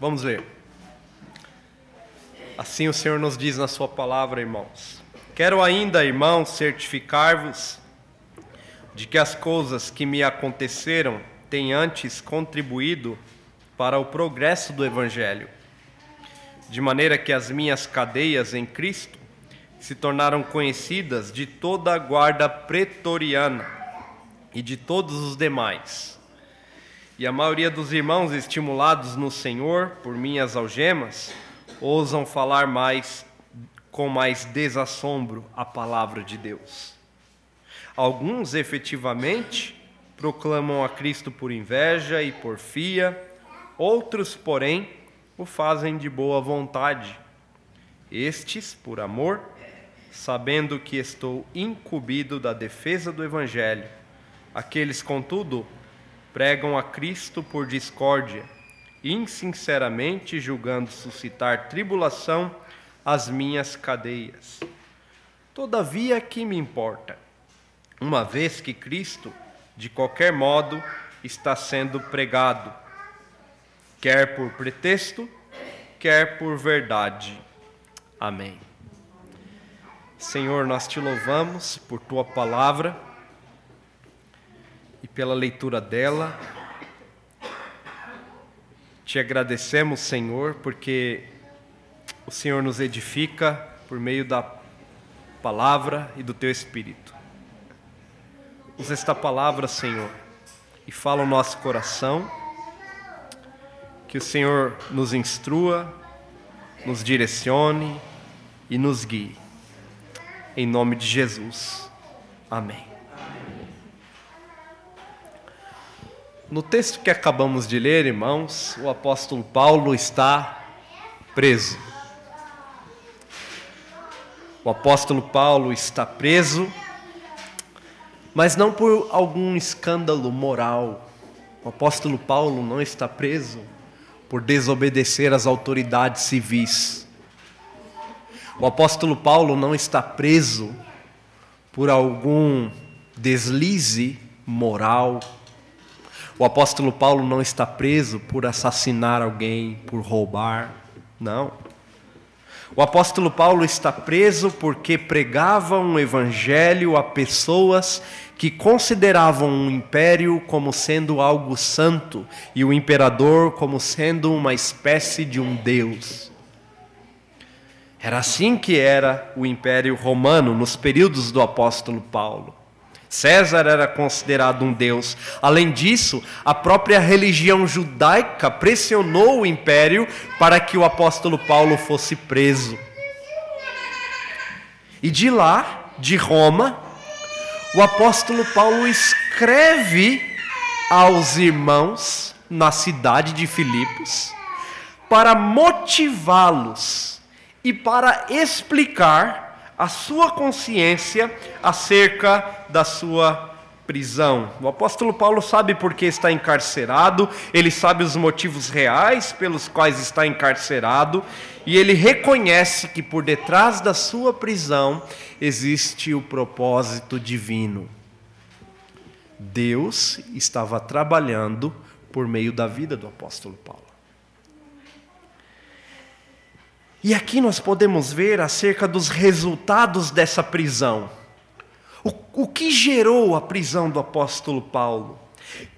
Vamos ler. Assim o Senhor nos diz na Sua palavra, irmãos. Quero ainda, irmãos, certificar-vos de que as coisas que me aconteceram têm antes contribuído para o progresso do Evangelho, de maneira que as minhas cadeias em Cristo se tornaram conhecidas de toda a guarda pretoriana e de todos os demais. E a maioria dos irmãos, estimulados no Senhor por minhas algemas, ousam falar mais com mais desassombro a palavra de Deus. Alguns efetivamente proclamam a Cristo por inveja e porfia, outros, porém, o fazem de boa vontade. Estes, por amor, sabendo que estou incumbido da defesa do Evangelho. Aqueles, contudo, pregam a Cristo por discórdia, insinceramente julgando suscitar tribulação às minhas cadeias. Todavia, que me importa? Uma vez que Cristo, de qualquer modo, está sendo pregado, quer por pretexto, quer por verdade. Amém. Senhor, nós te louvamos por tua palavra e pela leitura dela. Te agradecemos, Senhor, porque o Senhor nos edifica por meio da palavra e do teu espírito. Usa esta palavra, Senhor, e fala o nosso coração. Que o Senhor nos instrua, nos direcione e nos guie. Em nome de Jesus. Amém. No texto que acabamos de ler, irmãos, o apóstolo Paulo está preso. O apóstolo Paulo está preso, mas não por algum escândalo moral. O apóstolo Paulo não está preso por desobedecer às autoridades civis. O apóstolo Paulo não está preso por algum deslize moral. O apóstolo Paulo não está preso por assassinar alguém, por roubar. Não. O apóstolo Paulo está preso porque pregava um evangelho a pessoas que consideravam o império como sendo algo santo e o imperador como sendo uma espécie de um deus. Era assim que era o Império Romano nos períodos do apóstolo Paulo. César era considerado um deus. Além disso, a própria religião judaica pressionou o império para que o apóstolo Paulo fosse preso. E de lá, de Roma, o apóstolo Paulo escreve aos irmãos na cidade de Filipos para motivá-los e para explicar a sua consciência acerca da sua prisão. O apóstolo Paulo sabe por que está encarcerado, ele sabe os motivos reais pelos quais está encarcerado, e ele reconhece que por detrás da sua prisão existe o propósito divino. Deus estava trabalhando por meio da vida do apóstolo Paulo. E aqui nós podemos ver acerca dos resultados dessa prisão. O, o que gerou a prisão do apóstolo Paulo?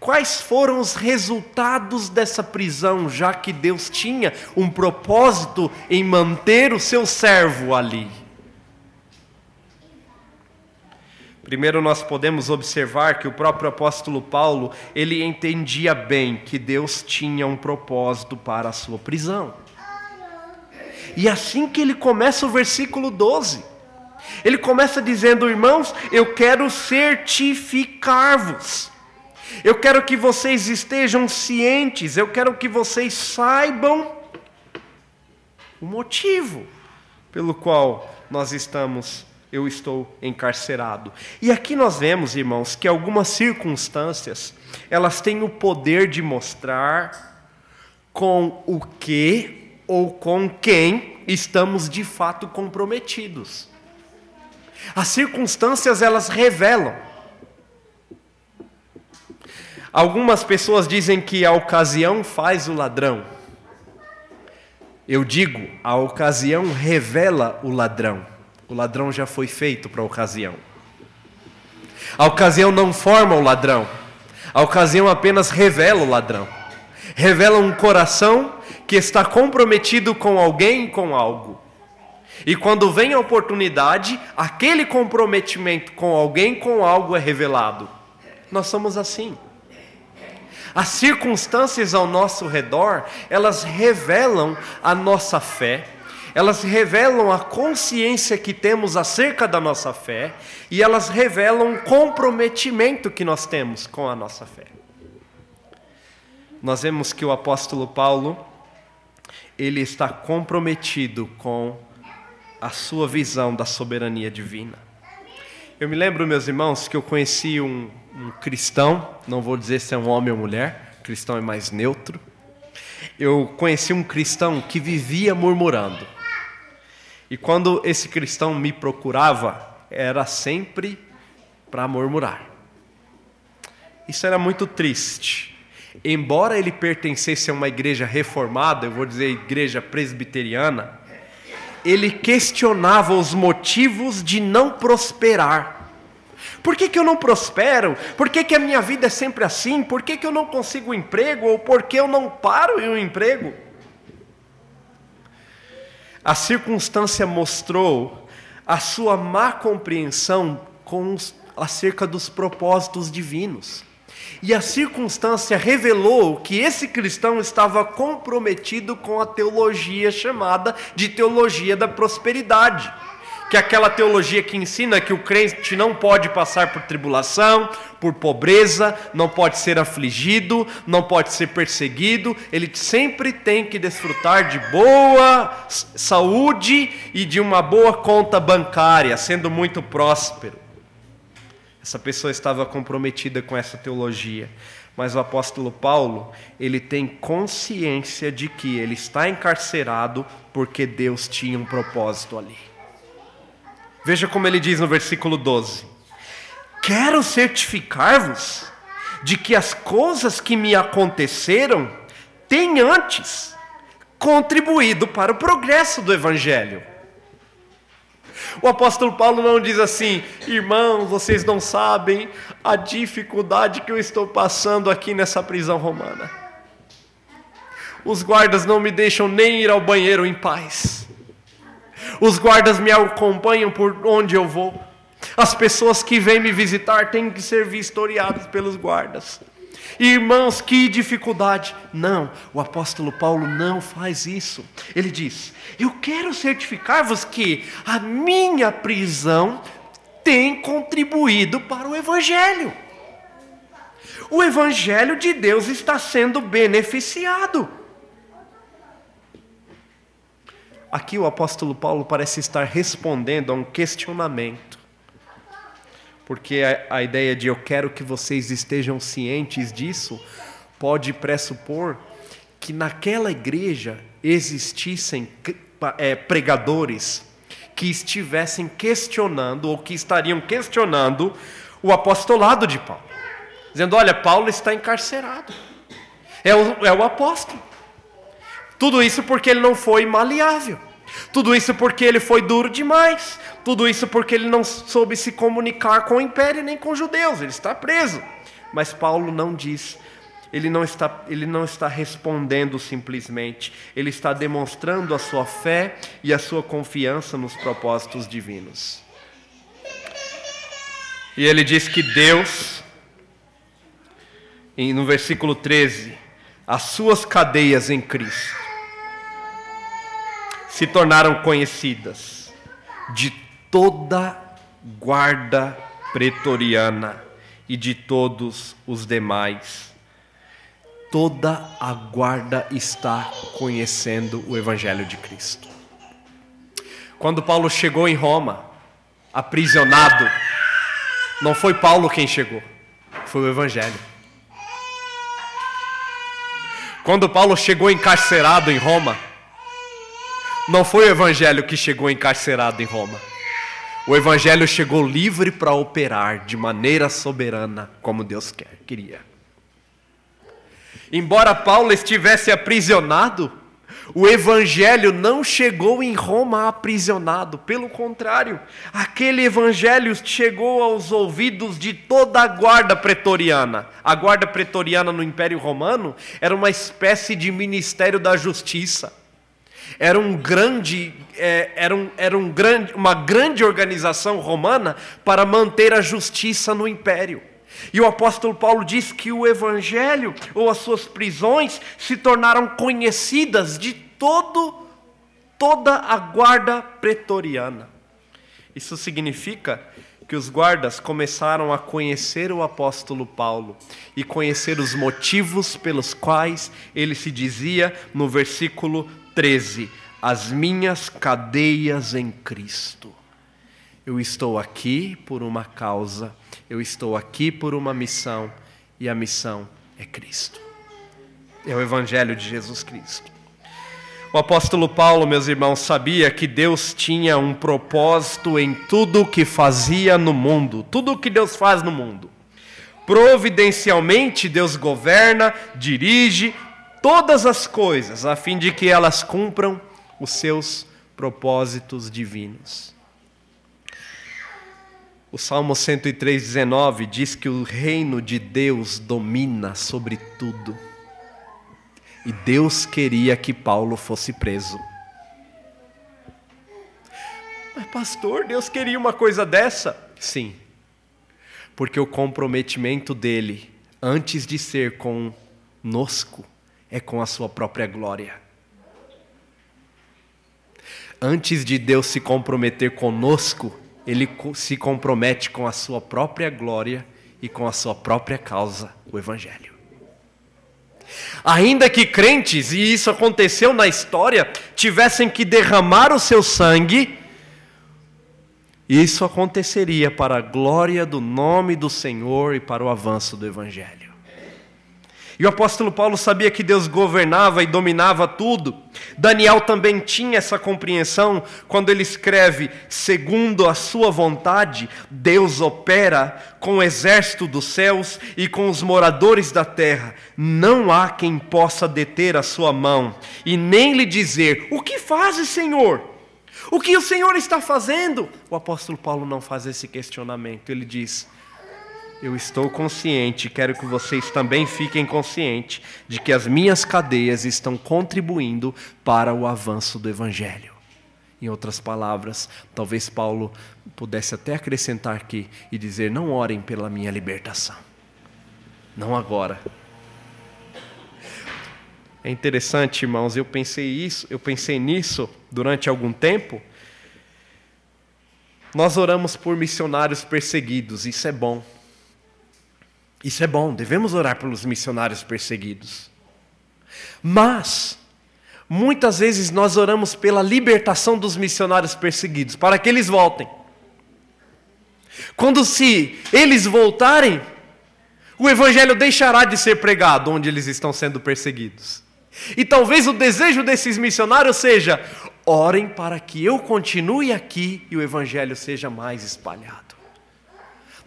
Quais foram os resultados dessa prisão, já que Deus tinha um propósito em manter o seu servo ali? Primeiro nós podemos observar que o próprio apóstolo Paulo, ele entendia bem que Deus tinha um propósito para a sua prisão. E assim que ele começa o versículo 12, ele começa dizendo: Irmãos, eu quero certificar-vos. Eu quero que vocês estejam cientes, eu quero que vocês saibam o motivo pelo qual nós estamos, eu estou encarcerado. E aqui nós vemos, irmãos, que algumas circunstâncias, elas têm o poder de mostrar com o que ou com quem estamos de fato comprometidos. As circunstâncias elas revelam. Algumas pessoas dizem que a ocasião faz o ladrão. Eu digo, a ocasião revela o ladrão. O ladrão já foi feito para a ocasião. A ocasião não forma o ladrão. A ocasião apenas revela o ladrão. Revela um coração que está comprometido com alguém, com algo. E quando vem a oportunidade, aquele comprometimento com alguém, com algo é revelado. Nós somos assim. As circunstâncias ao nosso redor, elas revelam a nossa fé, elas revelam a consciência que temos acerca da nossa fé e elas revelam o comprometimento que nós temos com a nossa fé. Nós vemos que o apóstolo Paulo, ele está comprometido com a sua visão da soberania divina. Eu me lembro, meus irmãos, que eu conheci um, um cristão, não vou dizer se é um homem ou mulher, cristão é mais neutro. Eu conheci um cristão que vivia murmurando. E quando esse cristão me procurava, era sempre para murmurar. Isso era muito triste. Embora ele pertencesse a uma igreja reformada, eu vou dizer igreja presbiteriana, ele questionava os motivos de não prosperar. Por que, que eu não prospero? Por que, que a minha vida é sempre assim? Por que, que eu não consigo um emprego? Ou por que eu não paro em um emprego? A circunstância mostrou a sua má compreensão com os, acerca dos propósitos divinos. E a circunstância revelou que esse cristão estava comprometido com a teologia chamada de teologia da prosperidade. Que é aquela teologia que ensina que o crente não pode passar por tribulação, por pobreza, não pode ser afligido, não pode ser perseguido, ele sempre tem que desfrutar de boa saúde e de uma boa conta bancária, sendo muito próspero. Essa pessoa estava comprometida com essa teologia. Mas o apóstolo Paulo, ele tem consciência de que ele está encarcerado porque Deus tinha um propósito ali. Veja como ele diz no versículo 12: Quero certificar-vos de que as coisas que me aconteceram têm antes contribuído para o progresso do evangelho o apóstolo Paulo não diz assim, irmãos, vocês não sabem a dificuldade que eu estou passando aqui nessa prisão romana. Os guardas não me deixam nem ir ao banheiro em paz. Os guardas me acompanham por onde eu vou. As pessoas que vêm me visitar têm que ser vistoriadas pelos guardas. Irmãos, que dificuldade. Não, o apóstolo Paulo não faz isso. Ele diz: Eu quero certificar-vos que a minha prisão tem contribuído para o Evangelho. O Evangelho de Deus está sendo beneficiado. Aqui o apóstolo Paulo parece estar respondendo a um questionamento porque a, a ideia de eu quero que vocês estejam cientes disso pode pressupor que naquela igreja existissem é, pregadores que estivessem questionando ou que estariam questionando o apostolado de Paulo, dizendo: olha, Paulo está encarcerado, é o, é o apóstolo. Tudo isso porque ele não foi maleável. Tudo isso porque ele foi duro demais. Tudo isso porque ele não soube se comunicar com o império nem com os judeus. Ele está preso. Mas Paulo não diz. Ele não está, ele não está respondendo simplesmente. Ele está demonstrando a sua fé e a sua confiança nos propósitos divinos. E ele diz que Deus, no versículo 13, as suas cadeias em Cristo se tornaram conhecidas de toda guarda pretoriana e de todos os demais. Toda a guarda está conhecendo o Evangelho de Cristo. Quando Paulo chegou em Roma, aprisionado, não foi Paulo quem chegou, foi o Evangelho. Quando Paulo chegou encarcerado em Roma, não foi o evangelho que chegou encarcerado em Roma. O evangelho chegou livre para operar de maneira soberana, como Deus quer, queria. Embora Paulo estivesse aprisionado, O evangelho não chegou em Roma aprisionado, pelo contrário, aquele evangelho chegou aos ouvidos de toda a guarda pretoriana. A guarda pretoriana no Império Romano era uma espécie de ministério da justiça. Era um grande, é, era, um, era um grande, uma grande organização romana para manter a justiça no império. E o apóstolo Paulo diz que o evangelho ou as suas prisões se tornaram conhecidas de todo toda a guarda pretoriana. Isso significa que os guardas começaram a conhecer o apóstolo Paulo e conhecer os motivos pelos quais ele se dizia no versículo 13: As minhas cadeias em Cristo. Eu estou aqui por uma causa, eu estou aqui por uma missão, e a missão é Cristo. É o Evangelho de Jesus Cristo. O apóstolo Paulo, meus irmãos, sabia que Deus tinha um propósito em tudo o que fazia no mundo, tudo o que Deus faz no mundo. Providencialmente, Deus governa, dirige todas as coisas, a fim de que elas cumpram os seus propósitos divinos. O Salmo 103, 19 diz que o reino de Deus domina sobre tudo. E Deus queria que Paulo fosse preso. Mas, pastor, Deus queria uma coisa dessa? Sim. Porque o comprometimento dele, antes de ser conosco, é com a sua própria glória. Antes de Deus se comprometer conosco, ele se compromete com a sua própria glória e com a sua própria causa, o Evangelho. Ainda que crentes, e isso aconteceu na história, tivessem que derramar o seu sangue, isso aconteceria para a glória do nome do Senhor e para o avanço do Evangelho. E o apóstolo Paulo sabia que Deus governava e dominava tudo. Daniel também tinha essa compreensão quando ele escreve: segundo a sua vontade, Deus opera com o exército dos céus e com os moradores da terra. Não há quem possa deter a sua mão e nem lhe dizer: O que fazes, Senhor? O que o Senhor está fazendo? O apóstolo Paulo não faz esse questionamento. Ele diz: eu estou consciente, quero que vocês também fiquem conscientes de que as minhas cadeias estão contribuindo para o avanço do Evangelho. Em outras palavras, talvez Paulo pudesse até acrescentar aqui e dizer: não orem pela minha libertação, não agora. É interessante, irmãos, eu pensei isso, eu pensei nisso durante algum tempo. Nós oramos por missionários perseguidos, isso é bom. Isso é bom, devemos orar pelos missionários perseguidos. Mas, muitas vezes nós oramos pela libertação dos missionários perseguidos, para que eles voltem. Quando se eles voltarem, o evangelho deixará de ser pregado onde eles estão sendo perseguidos. E talvez o desejo desses missionários seja: orem para que eu continue aqui e o evangelho seja mais espalhado.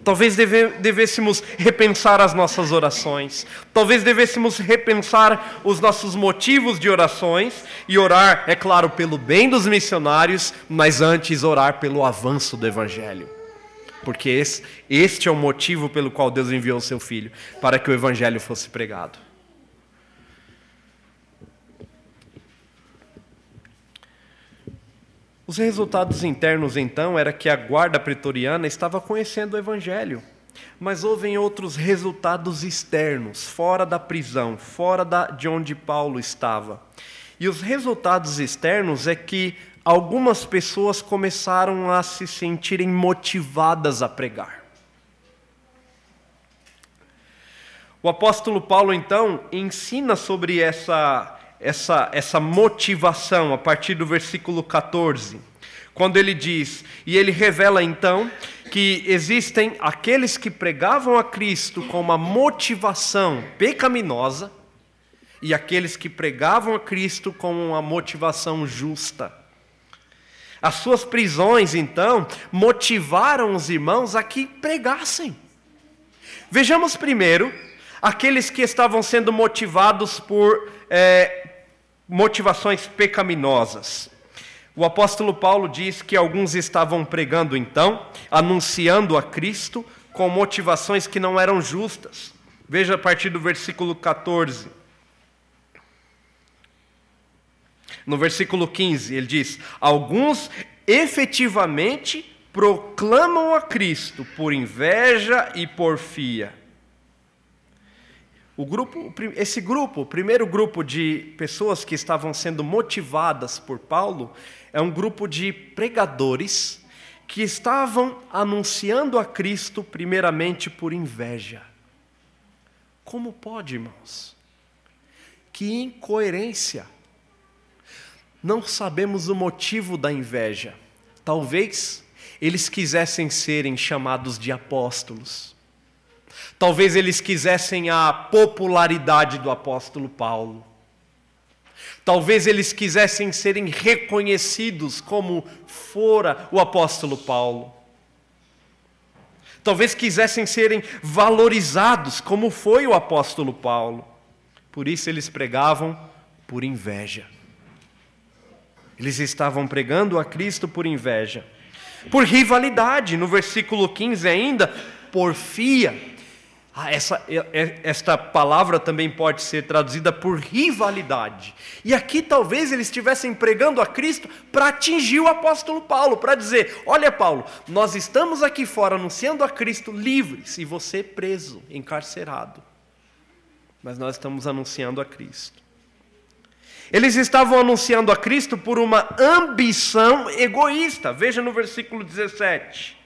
Talvez deve, devêssemos repensar as nossas orações. Talvez devêssemos repensar os nossos motivos de orações e orar, é claro, pelo bem dos missionários, mas antes orar pelo avanço do Evangelho. Porque esse, este é o motivo pelo qual Deus enviou o seu Filho para que o Evangelho fosse pregado. Os resultados internos, então, era que a guarda pretoriana estava conhecendo o Evangelho, mas houve outros resultados externos, fora da prisão, fora da, de onde Paulo estava. E os resultados externos é que algumas pessoas começaram a se sentirem motivadas a pregar. O apóstolo Paulo, então, ensina sobre essa essa, essa motivação a partir do versículo 14, quando ele diz, e ele revela então que existem aqueles que pregavam a Cristo com uma motivação pecaminosa e aqueles que pregavam a Cristo com uma motivação justa. As suas prisões, então, motivaram os irmãos a que pregassem. Vejamos primeiro aqueles que estavam sendo motivados por é, motivações pecaminosas. O apóstolo Paulo diz que alguns estavam pregando então, anunciando a Cristo com motivações que não eram justas. Veja a partir do versículo 14. No versículo 15, ele diz: Alguns efetivamente proclamam a Cristo por inveja e porfia. O grupo, esse grupo, o primeiro grupo de pessoas que estavam sendo motivadas por Paulo, é um grupo de pregadores que estavam anunciando a Cristo primeiramente por inveja. Como pode, irmãos? Que incoerência! Não sabemos o motivo da inveja. Talvez eles quisessem serem chamados de apóstolos. Talvez eles quisessem a popularidade do apóstolo Paulo. Talvez eles quisessem serem reconhecidos como fora o apóstolo Paulo. Talvez quisessem serem valorizados como foi o apóstolo Paulo. Por isso eles pregavam por inveja. Eles estavam pregando a Cristo por inveja. Por rivalidade, no versículo 15 ainda, porfia ah, essa, esta palavra também pode ser traduzida por rivalidade. E aqui talvez eles estivessem pregando a Cristo para atingir o apóstolo Paulo, para dizer: Olha, Paulo, nós estamos aqui fora anunciando a Cristo livres e você preso, encarcerado. Mas nós estamos anunciando a Cristo. Eles estavam anunciando a Cristo por uma ambição egoísta. Veja no versículo 17.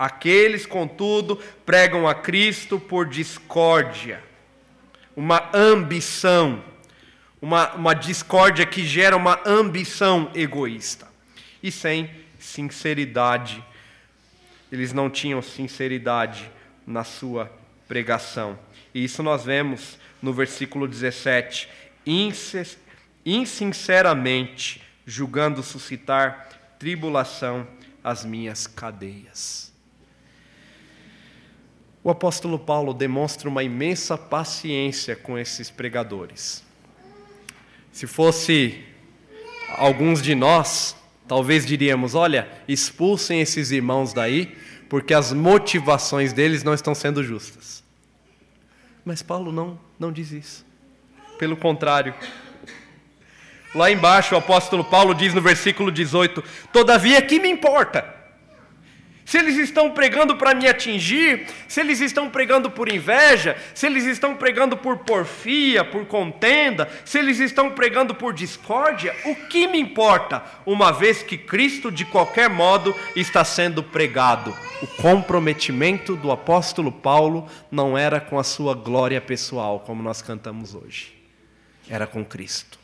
Aqueles, contudo, pregam a Cristo por discórdia, uma ambição, uma, uma discórdia que gera uma ambição egoísta e sem sinceridade. Eles não tinham sinceridade na sua pregação. E isso nós vemos no versículo 17. Insinceramente, julgando suscitar tribulação às minhas cadeias. O apóstolo Paulo demonstra uma imensa paciência com esses pregadores. Se fosse alguns de nós, talvez diríamos: olha, expulsem esses irmãos daí, porque as motivações deles não estão sendo justas. Mas Paulo não, não diz isso. Pelo contrário. Lá embaixo, o apóstolo Paulo diz no versículo 18: Todavia, que me importa? Se eles estão pregando para me atingir, se eles estão pregando por inveja, se eles estão pregando por porfia, por contenda, se eles estão pregando por discórdia, o que me importa, uma vez que Cristo de qualquer modo está sendo pregado? O comprometimento do apóstolo Paulo não era com a sua glória pessoal, como nós cantamos hoje, era com Cristo.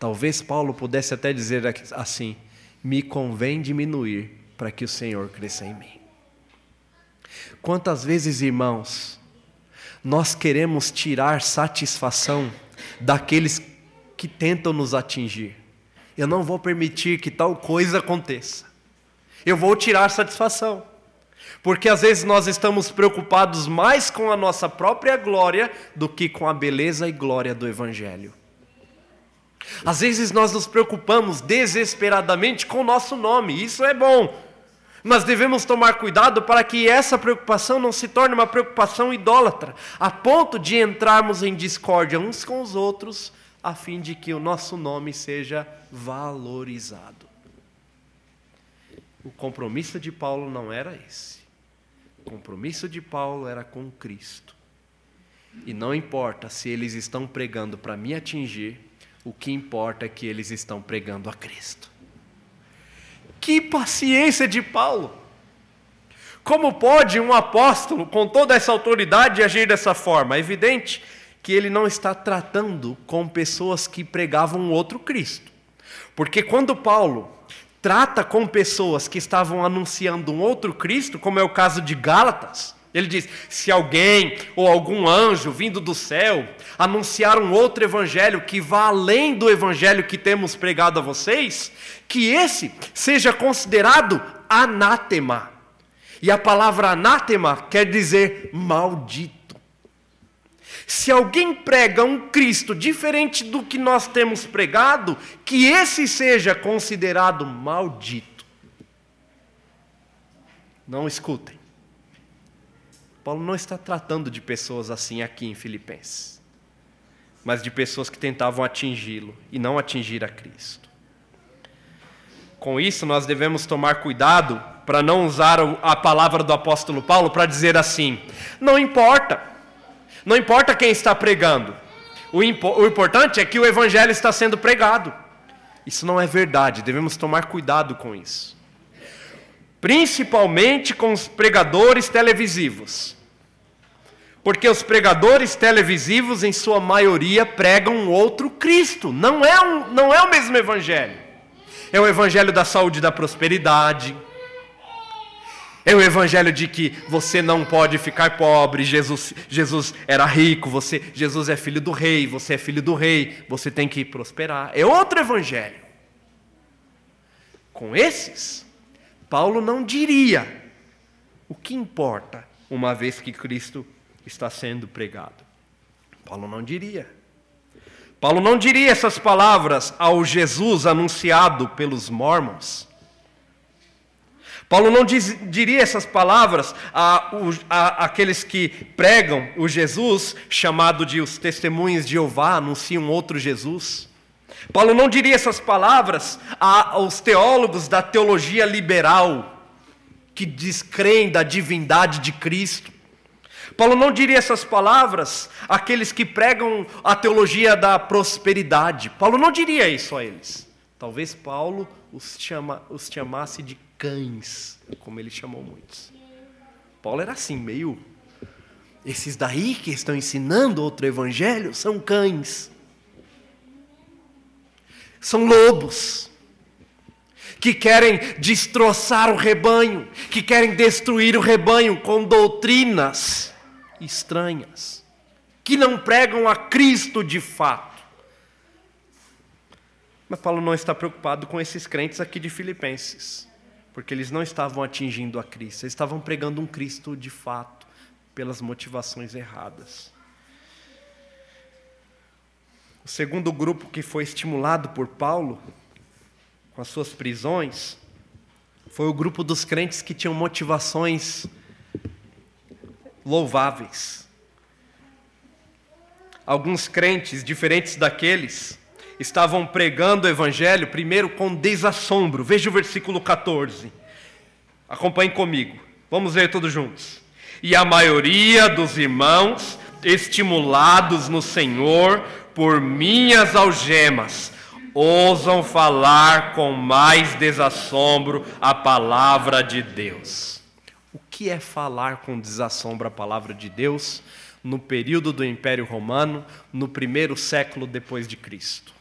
Talvez Paulo pudesse até dizer assim: me convém diminuir para que o Senhor cresça em mim. Quantas vezes, irmãos, nós queremos tirar satisfação daqueles que tentam nos atingir. Eu não vou permitir que tal coisa aconteça. Eu vou tirar satisfação. Porque às vezes nós estamos preocupados mais com a nossa própria glória do que com a beleza e glória do Evangelho. Às vezes nós nos preocupamos desesperadamente com o nosso nome, isso é bom, mas devemos tomar cuidado para que essa preocupação não se torne uma preocupação idólatra, a ponto de entrarmos em discórdia uns com os outros, a fim de que o nosso nome seja valorizado. O compromisso de Paulo não era esse. O compromisso de Paulo era com Cristo. E não importa se eles estão pregando para me atingir, o que importa é que eles estão pregando a Cristo. Que paciência de Paulo! Como pode um apóstolo, com toda essa autoridade, agir dessa forma? É evidente que ele não está tratando com pessoas que pregavam outro Cristo. Porque quando Paulo trata com pessoas que estavam anunciando um outro Cristo, como é o caso de Gálatas, ele diz: se alguém ou algum anjo vindo do céu anunciar um outro evangelho que vá além do evangelho que temos pregado a vocês, que esse seja considerado anátema. E a palavra anátema quer dizer maldito. se alguém prega um Cristo diferente do que nós temos pregado, que esse seja considerado maldito. Não escutem. Paulo não está tratando de pessoas assim aqui em Filipenses, mas de pessoas que tentavam atingi-lo e não atingir a Cristo. Com isso, nós devemos tomar cuidado para não usar a palavra do apóstolo Paulo para dizer assim: não importa não importa quem está pregando, o, impo o importante é que o evangelho está sendo pregado. Isso não é verdade, devemos tomar cuidado com isso. Principalmente com os pregadores televisivos. Porque os pregadores televisivos, em sua maioria, pregam outro Cristo. Não é, um, não é o mesmo evangelho. É o evangelho da saúde e da prosperidade é o evangelho de que você não pode ficar pobre, Jesus, Jesus era rico, você, Jesus é filho do rei, você é filho do rei, você tem que prosperar. É outro evangelho. Com esses, Paulo não diria o que importa, uma vez que Cristo está sendo pregado. Paulo não diria. Paulo não diria essas palavras ao Jesus anunciado pelos mormons. Paulo não diz, diria essas palavras a, a, aqueles que pregam o Jesus, chamado de os testemunhos de Jeová, anunciam outro Jesus. Paulo não diria essas palavras aos teólogos da teologia liberal, que descreem da divindade de Cristo. Paulo não diria essas palavras àqueles que pregam a teologia da prosperidade. Paulo não diria isso a eles. Talvez Paulo os, chama, os chamasse de cães, como ele chamou muitos. Paulo era assim, meio. Esses daí que estão ensinando outro evangelho são cães. São lobos. Que querem destroçar o rebanho, que querem destruir o rebanho com doutrinas estranhas, que não pregam a Cristo de fato. Mas Paulo não está preocupado com esses crentes aqui de Filipenses porque eles não estavam atingindo a Cristo, eles estavam pregando um Cristo de fato, pelas motivações erradas. O segundo grupo que foi estimulado por Paulo, com as suas prisões, foi o grupo dos crentes que tinham motivações louváveis. Alguns crentes, diferentes daqueles, estavam pregando o evangelho, primeiro com desassombro. Veja o versículo 14. Acompanhe comigo. Vamos ler todos juntos. E a maioria dos irmãos, estimulados no Senhor por minhas algemas, ousam falar com mais desassombro a palavra de Deus. O que é falar com desassombro a palavra de Deus no período do Império Romano, no primeiro século depois de Cristo?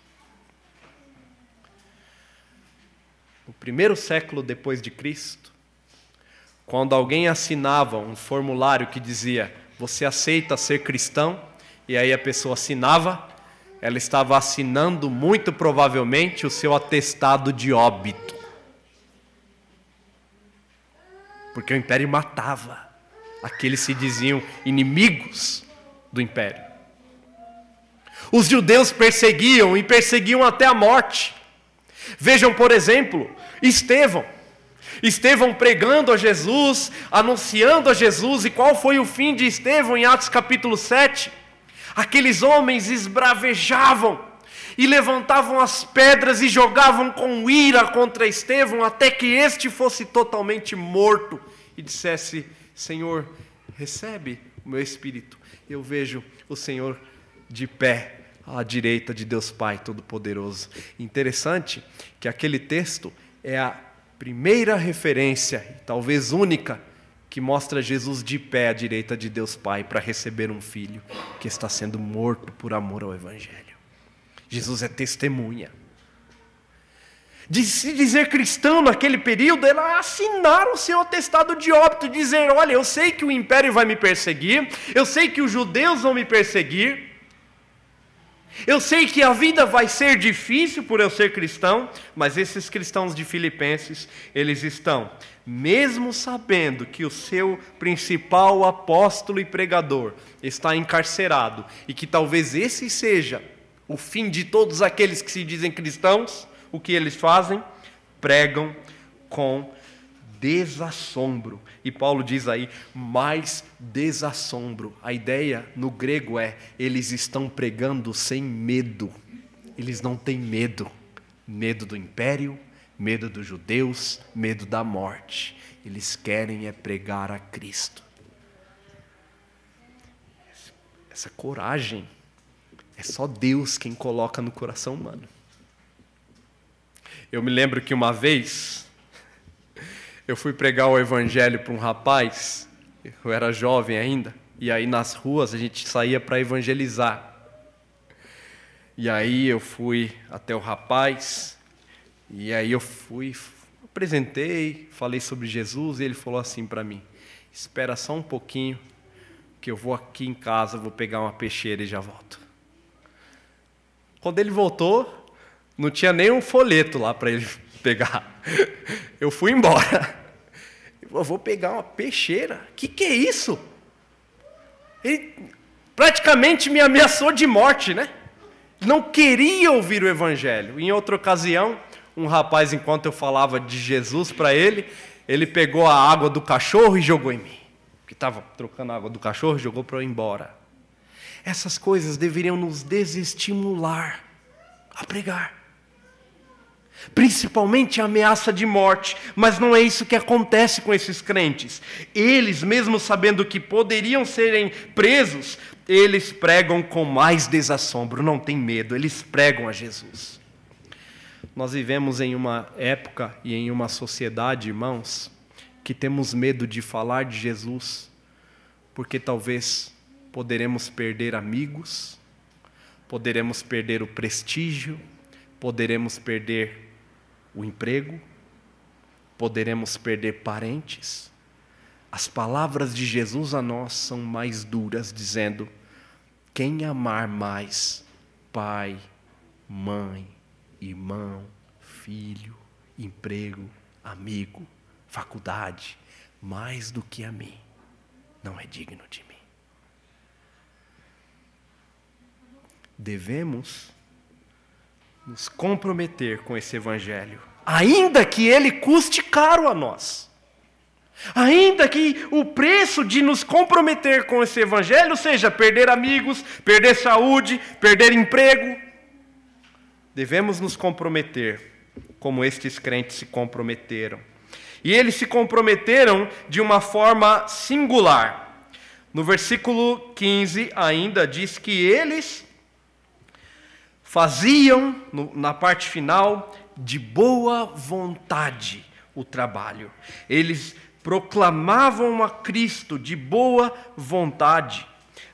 no primeiro século depois de Cristo, quando alguém assinava um formulário que dizia: Você aceita ser cristão? E aí a pessoa assinava, ela estava assinando muito provavelmente o seu atestado de óbito. Porque o império matava aqueles que se diziam inimigos do império. Os judeus perseguiam e perseguiam até a morte. Vejam, por exemplo, Estevão. Estevão pregando a Jesus, anunciando a Jesus, e qual foi o fim de Estevão em Atos capítulo 7? Aqueles homens esbravejavam e levantavam as pedras e jogavam com ira contra Estevão, até que este fosse totalmente morto e dissesse: Senhor, recebe o meu espírito. Eu vejo o Senhor de pé à direita de Deus Pai Todo-Poderoso. Interessante que aquele texto é a primeira referência, talvez única, que mostra Jesus de pé à direita de Deus Pai para receber um filho que está sendo morto por amor ao Evangelho. Jesus é testemunha. De se dizer cristão naquele período era assinar o seu atestado de óbito, dizer: Olha, eu sei que o império vai me perseguir, eu sei que os judeus vão me perseguir, Eu sei que a vida vai ser difícil por eu ser cristão, mas esses cristãos de Filipenses, eles estão, mesmo sabendo que o seu principal apóstolo e pregador está encarcerado e que talvez esse seja o fim de todos aqueles que se dizem cristãos, o que eles fazem? Pregam com desassombro. E Paulo diz aí, mais desassombro. A ideia no grego é: eles estão pregando sem medo. Eles não têm medo. Medo do império, medo dos judeus, medo da morte. Eles querem é pregar a Cristo. Essa coragem é só Deus quem coloca no coração humano. Eu me lembro que uma vez eu fui pregar o evangelho para um rapaz, eu era jovem ainda, e aí nas ruas a gente saía para evangelizar. E aí eu fui até o rapaz, e aí eu fui, apresentei, falei sobre Jesus, e ele falou assim para mim: Espera só um pouquinho, que eu vou aqui em casa, vou pegar uma peixeira e já volto. Quando ele voltou, não tinha nem um folheto lá para ele pegar. Eu fui embora. Eu vou pegar uma peixeira. Que, que é isso? Ele praticamente me ameaçou de morte, né? Não queria ouvir o evangelho. Em outra ocasião, um rapaz, enquanto eu falava de Jesus para ele, ele pegou a água do cachorro e jogou em mim. Que estava trocando a água do cachorro, jogou para eu ir embora. Essas coisas deveriam nos desestimular a pregar principalmente a ameaça de morte, mas não é isso que acontece com esses crentes. Eles, mesmo sabendo que poderiam serem presos, eles pregam com mais desassombro, não tem medo, eles pregam a Jesus. Nós vivemos em uma época e em uma sociedade, irmãos, que temos medo de falar de Jesus, porque talvez poderemos perder amigos, poderemos perder o prestígio, poderemos perder o emprego, poderemos perder parentes. As palavras de Jesus a nós são mais duras, dizendo: quem amar mais pai, mãe, irmão, filho, emprego, amigo, faculdade, mais do que a mim, não é digno de mim. Devemos nos comprometer com esse Evangelho, ainda que ele custe caro a nós. Ainda que o preço de nos comprometer com esse Evangelho seja perder amigos, perder saúde, perder emprego, devemos nos comprometer como estes crentes se comprometeram. E eles se comprometeram de uma forma singular. No versículo 15 ainda diz que eles faziam, no, na parte final, de boa vontade o trabalho. Eles proclamavam a Cristo de boa vontade.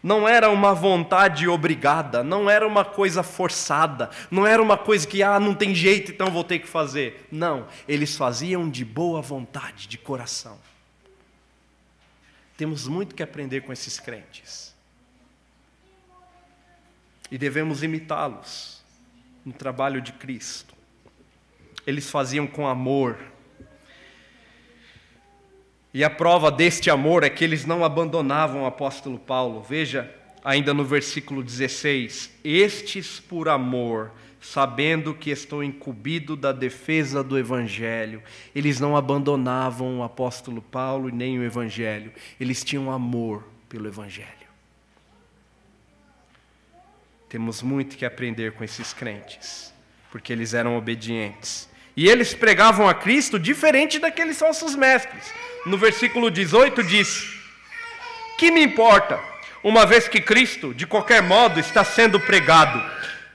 Não era uma vontade obrigada, não era uma coisa forçada, não era uma coisa que, ah, não tem jeito, então vou ter que fazer. Não, eles faziam de boa vontade, de coração. Temos muito que aprender com esses crentes e devemos imitá-los no trabalho de Cristo. Eles faziam com amor. E a prova deste amor é que eles não abandonavam o apóstolo Paulo. Veja, ainda no versículo 16: Estes por amor, sabendo que estou incumbido da defesa do evangelho. Eles não abandonavam o apóstolo Paulo e nem o evangelho. Eles tinham amor pelo evangelho. Temos muito que aprender com esses crentes, porque eles eram obedientes. E eles pregavam a Cristo diferente daqueles falsos mestres. No versículo 18 diz: Que me importa, uma vez que Cristo, de qualquer modo, está sendo pregado,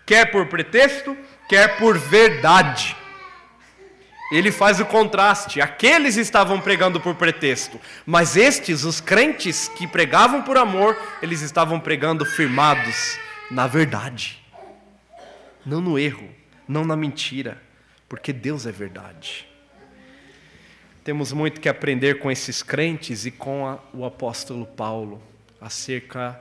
quer por pretexto, quer por verdade. Ele faz o contraste. Aqueles estavam pregando por pretexto, mas estes, os crentes que pregavam por amor, eles estavam pregando firmados na verdade, não no erro, não na mentira, porque Deus é verdade. Temos muito que aprender com esses crentes e com a, o apóstolo Paulo acerca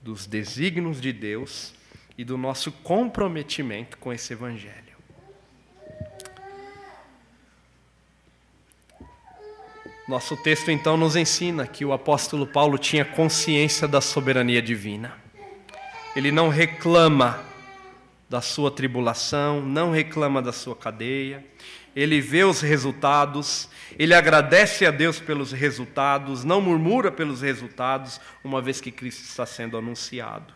dos desígnios de Deus e do nosso comprometimento com esse Evangelho. Nosso texto então nos ensina que o apóstolo Paulo tinha consciência da soberania divina. Ele não reclama da sua tribulação, não reclama da sua cadeia, ele vê os resultados, ele agradece a Deus pelos resultados, não murmura pelos resultados, uma vez que Cristo está sendo anunciado.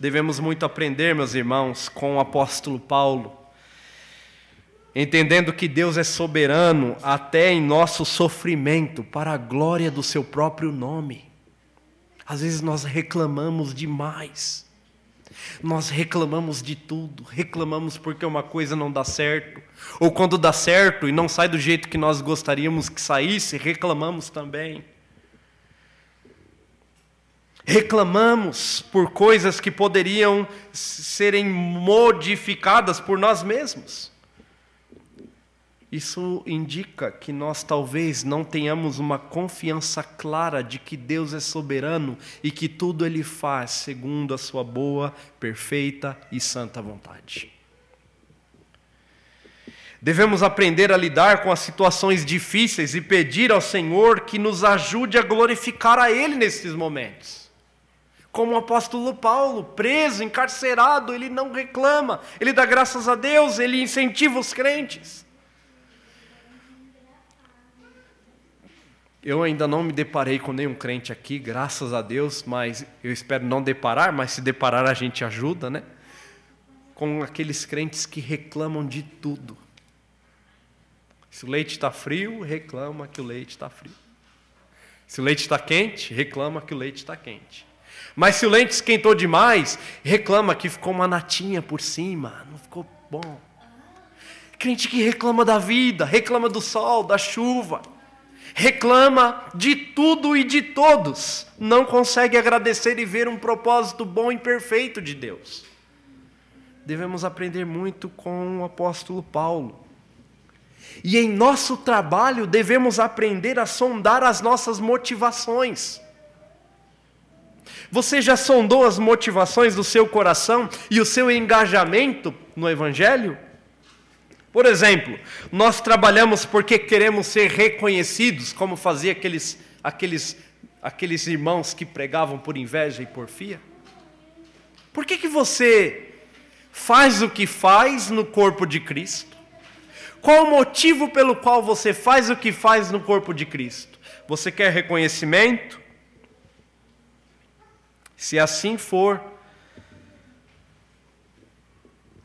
Devemos muito aprender, meus irmãos, com o apóstolo Paulo entendendo que Deus é soberano até em nosso sofrimento, para a glória do seu próprio nome. Às vezes nós reclamamos demais, nós reclamamos de tudo, reclamamos porque uma coisa não dá certo, ou quando dá certo e não sai do jeito que nós gostaríamos que saísse, reclamamos também. Reclamamos por coisas que poderiam serem modificadas por nós mesmos. Isso indica que nós talvez não tenhamos uma confiança clara de que Deus é soberano e que tudo Ele faz segundo a Sua boa, perfeita e santa vontade. Devemos aprender a lidar com as situações difíceis e pedir ao Senhor que nos ajude a glorificar a Ele nesses momentos. Como o apóstolo Paulo, preso, encarcerado, ele não reclama, ele dá graças a Deus, ele incentiva os crentes. Eu ainda não me deparei com nenhum crente aqui, graças a Deus, mas eu espero não deparar, mas se deparar a gente ajuda, né? Com aqueles crentes que reclamam de tudo. Se o leite está frio, reclama que o leite está frio. Se o leite está quente, reclama que o leite está quente. Mas se o leite esquentou demais, reclama que ficou uma natinha por cima, não ficou bom. Crente que reclama da vida, reclama do sol, da chuva reclama de tudo e de todos, não consegue agradecer e ver um propósito bom e perfeito de Deus. Devemos aprender muito com o apóstolo Paulo. E em nosso trabalho devemos aprender a sondar as nossas motivações. Você já sondou as motivações do seu coração e o seu engajamento no Evangelho? Por exemplo, nós trabalhamos porque queremos ser reconhecidos, como fazia aqueles, aqueles, aqueles irmãos que pregavam por inveja e porfia? Por que, que você faz o que faz no corpo de Cristo? Qual o motivo pelo qual você faz o que faz no corpo de Cristo? Você quer reconhecimento? Se assim for,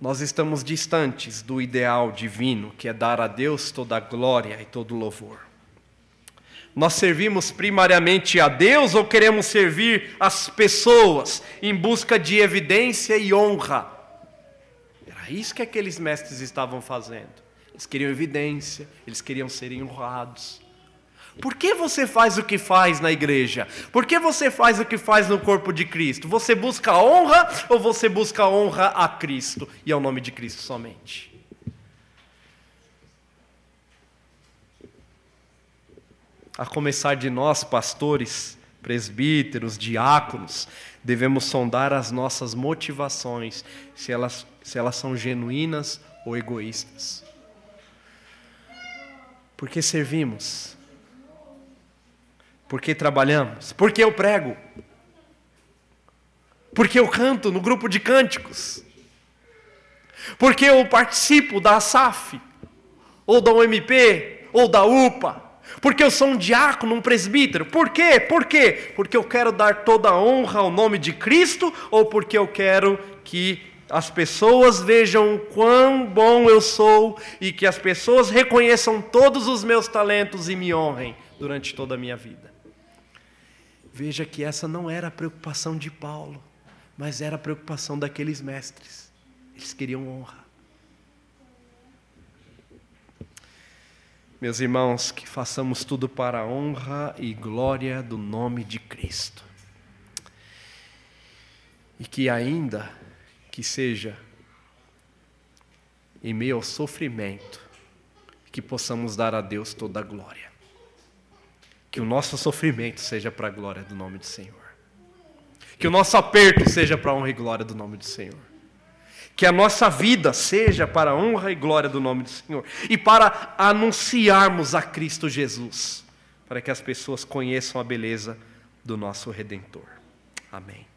nós estamos distantes do ideal divino, que é dar a Deus toda a glória e todo o louvor. Nós servimos primariamente a Deus ou queremos servir as pessoas em busca de evidência e honra? Era isso que aqueles mestres estavam fazendo. Eles queriam evidência, eles queriam serem honrados. Por que você faz o que faz na igreja? Por que você faz o que faz no corpo de Cristo? Você busca honra ou você busca honra a Cristo e ao nome de Cristo somente? A começar de nós, pastores, presbíteros, diáconos, devemos sondar as nossas motivações, se elas, se elas são genuínas ou egoístas. Porque servimos porque trabalhamos, porque eu prego, porque eu canto no grupo de cânticos, porque eu participo da ASAF, ou da UMP, ou da UPA, porque eu sou um diácono, um presbítero. Por quê? Por quê? Porque eu quero dar toda a honra ao nome de Cristo, ou porque eu quero que as pessoas vejam quão bom eu sou e que as pessoas reconheçam todos os meus talentos e me honrem durante toda a minha vida. Veja que essa não era a preocupação de Paulo, mas era a preocupação daqueles mestres. Eles queriam honra. Meus irmãos, que façamos tudo para a honra e glória do nome de Cristo. E que ainda que seja em meio ao sofrimento, que possamos dar a Deus toda a glória. Que o nosso sofrimento seja para a glória do nome do Senhor. Que o nosso aperto seja para a honra e glória do nome do Senhor. Que a nossa vida seja para a honra e glória do nome do Senhor. E para anunciarmos a Cristo Jesus. Para que as pessoas conheçam a beleza do nosso Redentor. Amém.